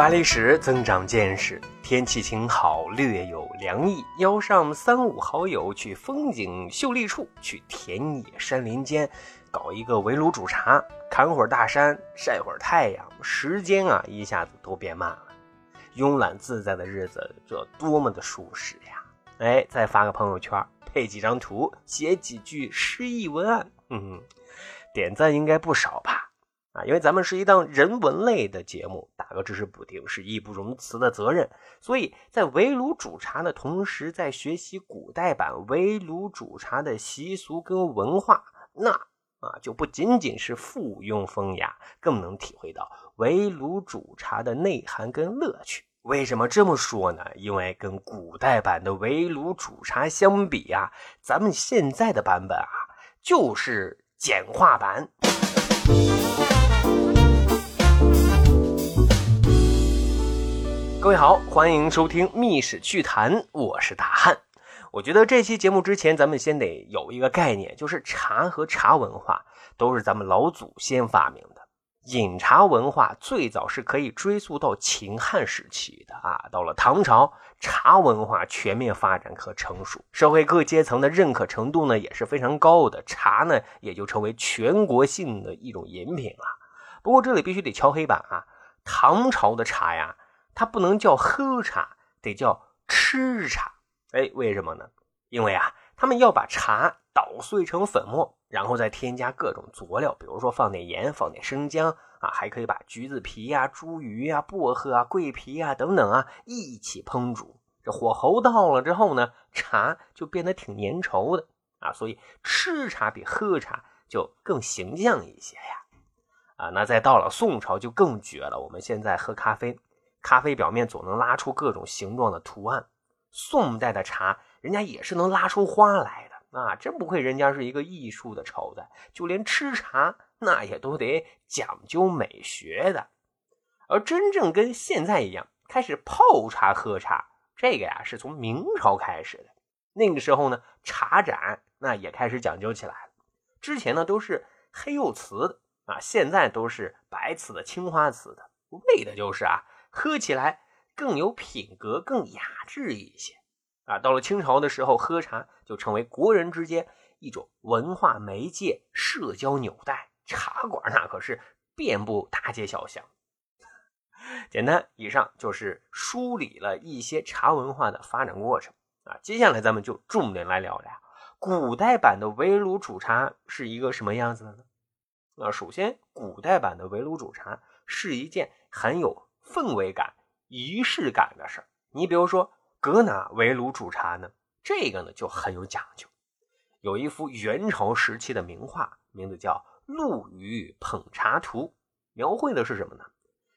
把历史，增长见识。天气晴好，略有凉意，邀上三五好友去风景秀丽处，去田野山林间，搞一个围炉煮茶，侃会儿大山，晒会儿太阳，时间啊一下子都变慢了。慵懒自在的日子，这多么的舒适呀！哎，再发个朋友圈，配几张图，写几句诗意文案，嗯，点赞应该不少吧？啊，因为咱们是一档人文类的节目，打个知识补丁是义不容辞的责任，所以在围炉煮茶的同时，在学习古代版围炉煮茶的习俗跟文化，那啊就不仅仅是附庸风雅，更能体会到围炉煮茶的内涵跟乐趣。为什么这么说呢？因为跟古代版的围炉煮茶相比啊，咱们现在的版本啊就是简化版。各位好，欢迎收听《密史趣谈》，我是大汉。我觉得这期节目之前，咱们先得有一个概念，就是茶和茶文化都是咱们老祖先发明的。饮茶文化最早是可以追溯到秦汉时期的啊，到了唐朝，茶文化全面发展和成熟，社会各阶层的认可程度呢也是非常高的，茶呢也就成为全国性的一种饮品了。不过这里必须得敲黑板啊，唐朝的茶呀。它不能叫喝茶，得叫吃茶。哎，为什么呢？因为啊，他们要把茶捣碎成粉末，然后再添加各种佐料，比如说放点盐，放点生姜啊，还可以把橘子皮呀、茱萸呀、薄荷啊、桂皮啊等等啊一起烹煮。这火候到了之后呢，茶就变得挺粘稠的啊。所以吃茶比喝茶就更形象一些呀。啊，那再到了宋朝就更绝了。我们现在喝咖啡。咖啡表面总能拉出各种形状的图案，宋代的茶人家也是能拉出花来的啊！真不愧人家是一个艺术的朝代，就连吃茶那也都得讲究美学的。而真正跟现在一样开始泡茶喝茶，这个呀是从明朝开始的。那个时候呢，茶盏那也开始讲究起来了。之前呢都是黑釉瓷的啊，现在都是白瓷的、青花瓷的，为的就是啊。喝起来更有品格，更雅致一些啊！到了清朝的时候，喝茶就成为国人之间一种文化媒介、社交纽带。茶馆那可是遍布大街小巷。简单，以上就是梳理了一些茶文化的发展过程啊。接下来咱们就重点来聊聊古代版的围炉煮茶是一个什么样子的呢？那首先，古代版的围炉煮茶是一件很有。氛围感、仪式感的事儿，你比如说搁哪围炉煮茶呢？这个呢就很有讲究。有一幅元朝时期的名画，名字叫《陆羽捧茶图》，描绘的是什么呢？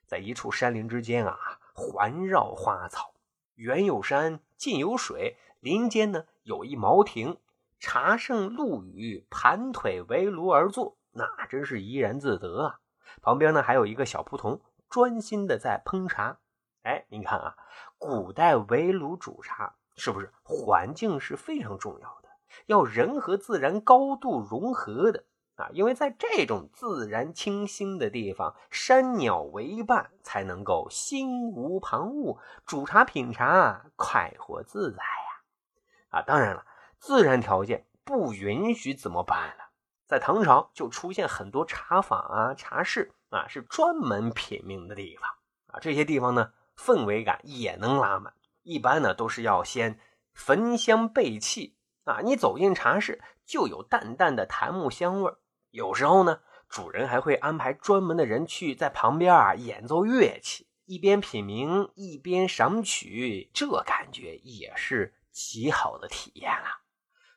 在一处山林之间啊，环绕花草，远有山，近有水，林间呢有一茅亭，茶圣陆羽盘腿围炉而坐，那真是怡然自得啊。旁边呢还有一个小仆童。专心的在烹茶，哎，您看啊，古代围炉煮茶是不是环境是非常重要的？要人和自然高度融合的啊，因为在这种自然清新的地方，山鸟为伴，才能够心无旁骛，煮茶品茶快活自在呀！啊，当然了，自然条件不允许怎么办呢？在唐朝就出现很多茶坊啊、茶室。啊，是专门品茗的地方啊！这些地方呢，氛围感也能拉满。一般呢，都是要先焚香备气啊。你走进茶室，就有淡淡的檀木香味有时候呢，主人还会安排专门的人去在旁边啊演奏乐器，一边品茗一边赏曲，这感觉也是极好的体验了。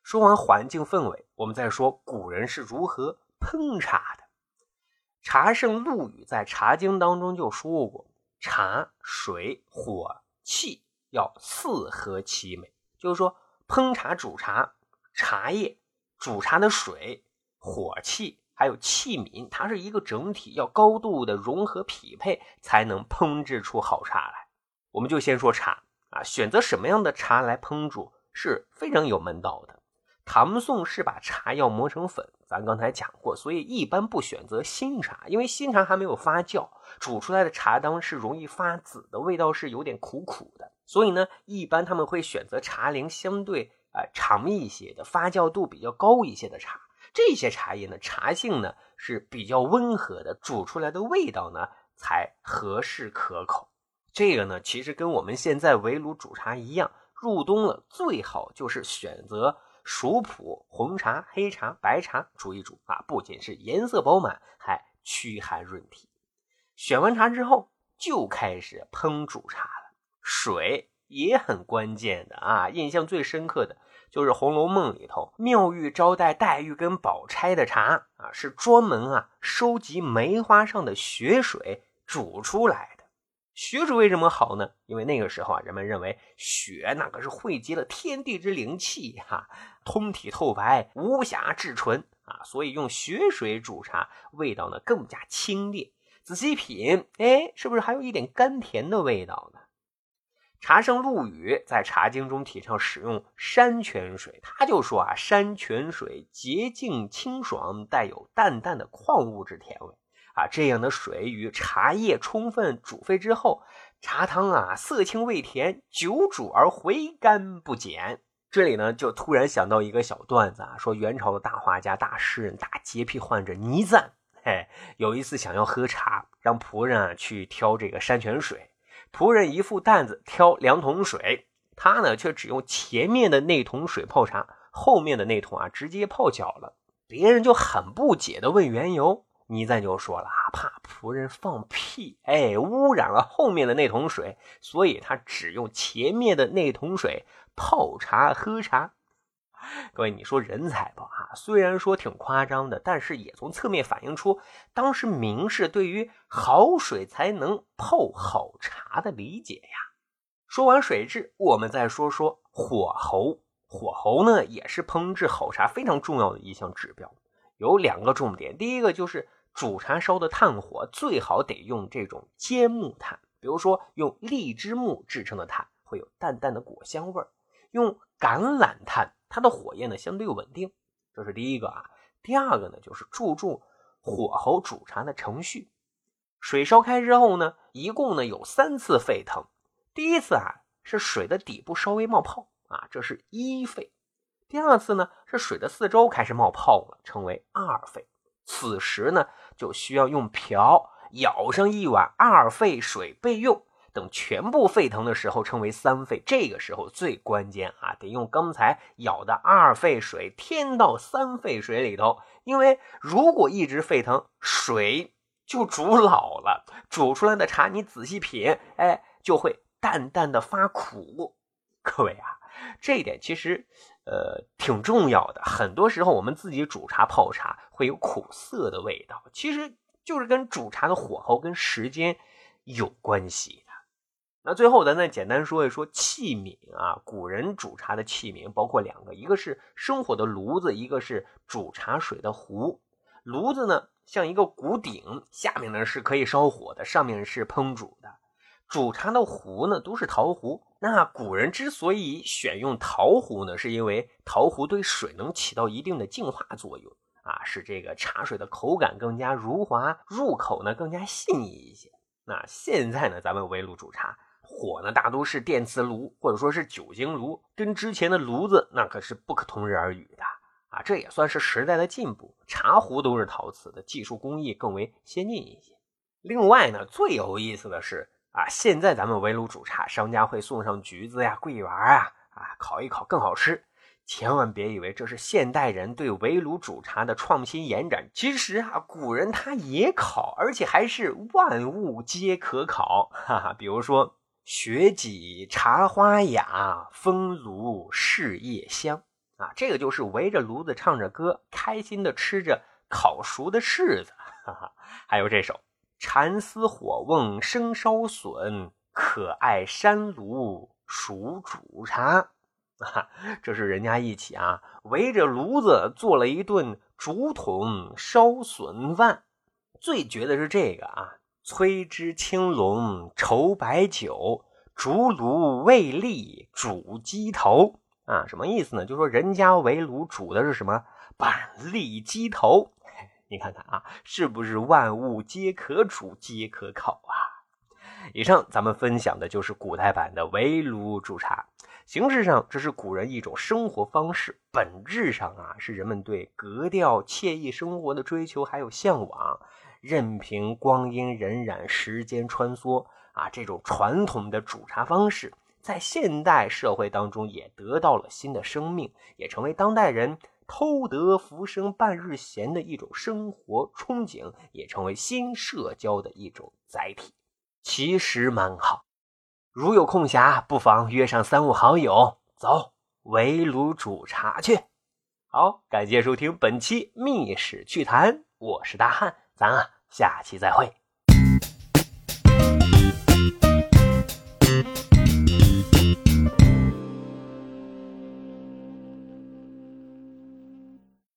说完环境氛围，我们再说古人是如何烹茶的。茶圣陆羽在《茶经》当中就说过：“茶、水、火、气要四合其美。”就是说，烹茶、煮茶、茶叶、煮茶的水、火气还有器皿，它是一个整体，要高度的融合匹配，才能烹制出好茶来。我们就先说茶啊，选择什么样的茶来烹煮是非常有门道的。唐宋是把茶要磨成粉，咱刚才讲过，所以一般不选择新茶，因为新茶还没有发酵，煮出来的茶汤是容易发紫的，味道是有点苦苦的。所以呢，一般他们会选择茶龄相对呃长一些的、发酵度比较高一些的茶。这些茶叶呢，茶性呢是比较温和的，煮出来的味道呢才合适可口。这个呢，其实跟我们现在围炉煮茶一样，入冬了最好就是选择。熟普红茶、黑茶、白茶煮一煮啊，不仅是颜色饱满，还驱寒润体。选完茶之后，就开始烹煮茶了。水也很关键的啊，印象最深刻的就是《红楼梦》里头妙玉招待黛玉跟宝钗的茶啊，是专门啊收集梅花上的雪水煮出来。雪水为什么好呢？因为那个时候啊，人们认为雪那可是汇集了天地之灵气哈，通体透白，无瑕至纯啊，所以用雪水煮茶，味道呢更加清冽。仔细品，哎，是不是还有一点甘甜的味道呢？茶圣陆羽在《茶经》中提倡使用山泉水，他就说啊，山泉水洁净清爽，带有淡淡的矿物质甜味。啊，这样的水与茶叶充分煮沸之后，茶汤啊色清味甜，久煮而回甘不减。这里呢，就突然想到一个小段子啊，说元朝的大画家、大诗人、大洁癖患者倪瓒，嘿，有一次想要喝茶，让仆人啊去挑这个山泉水，仆人一副担子挑两桶水，他呢却只用前面的那桶水泡茶，后面的那桶啊直接泡脚了。别人就很不解的问缘由。倪瓒就说了啊，怕仆人放屁，哎，污染了后面的那桶水，所以他只用前面的那桶水泡茶喝茶。各位，你说人才吧？啊，虽然说挺夸张的，但是也从侧面反映出当时名士对于好水才能泡好茶的理解呀。说完水质，我们再说说火候。火候呢，也是烹制好茶非常重要的一项指标，有两个重点。第一个就是。煮茶烧的炭火最好得用这种尖木炭，比如说用荔枝木制成的炭，会有淡淡的果香味儿。用橄榄炭，它的火焰呢相对稳定，这是第一个啊。第二个呢就是注重火候煮茶的程序。水烧开之后呢，一共呢有三次沸腾。第一次啊是水的底部稍微冒泡啊，这是一沸。第二次呢是水的四周开始冒泡了，称为二沸。此时呢，就需要用瓢舀上一碗二沸水备用。等全部沸腾的时候，称为三沸。这个时候最关键啊，得用刚才舀的二沸水添到三沸水里头。因为如果一直沸腾，水就煮老了，煮出来的茶你仔细品，哎，就会淡淡的发苦。各位啊，这一点其实。呃，挺重要的。很多时候，我们自己煮茶泡茶会有苦涩的味道，其实就是跟煮茶的火候跟时间有关系的。那最后，咱再简单说一说器皿啊。古人煮茶的器皿包括两个，一个是生火的炉子，一个是煮茶水的壶。炉子呢，像一个鼓鼎，下面呢是可以烧火的，上面是烹煮的。煮茶的壶呢，都是陶壶。那古人之所以选用陶壶呢，是因为陶壶对水能起到一定的净化作用啊，使这个茶水的口感更加如滑，入口呢更加细腻一些。那现在呢，咱们围炉煮茶，火呢大都是电磁炉或者说是酒精炉，跟之前的炉子那可是不可同日而语的啊。这也算是时代的进步，茶壶都是陶瓷的，技术工艺更为先进一些。另外呢，最有意思的是。啊，现在咱们围炉煮茶，商家会送上橘子呀、桂圆啊，啊，烤一烤更好吃。千万别以为这是现代人对围炉煮茶的创新延展，其实啊，古人他也烤，而且还是万物皆可烤。哈哈，比如说雪几茶花雅，风炉事叶香啊，这个就是围着炉子唱着歌，开心的吃着烤熟的柿子。哈哈，还有这首。蚕丝火瓮生烧笋，可爱山炉熟煮茶。啊，这是人家一起啊，围着炉子做了一顿竹筒烧笋饭。最绝的是这个啊，炊枝青龙稠白酒，竹炉煨栗煮鸡头。啊，什么意思呢？就说人家围炉煮的是什么板栗鸡头，你看看啊，是不是万物皆可煮，皆可烤啊？以上咱们分享的就是古代版的围炉煮茶。形式上，这是古人一种生活方式；本质上啊，是人们对格调惬意生活的追求还有向往。任凭光阴荏苒，时间穿梭啊，这种传统的煮茶方式，在现代社会当中也得到了新的生命，也成为当代人偷得浮生半日闲的一种生活憧憬，也成为新社交的一种载体。其实蛮好。如有空暇，不妨约上三五好友，走围炉煮茶去。好，感谢收听本期《密史趣谈》，我是大汉，咱啊下期再会。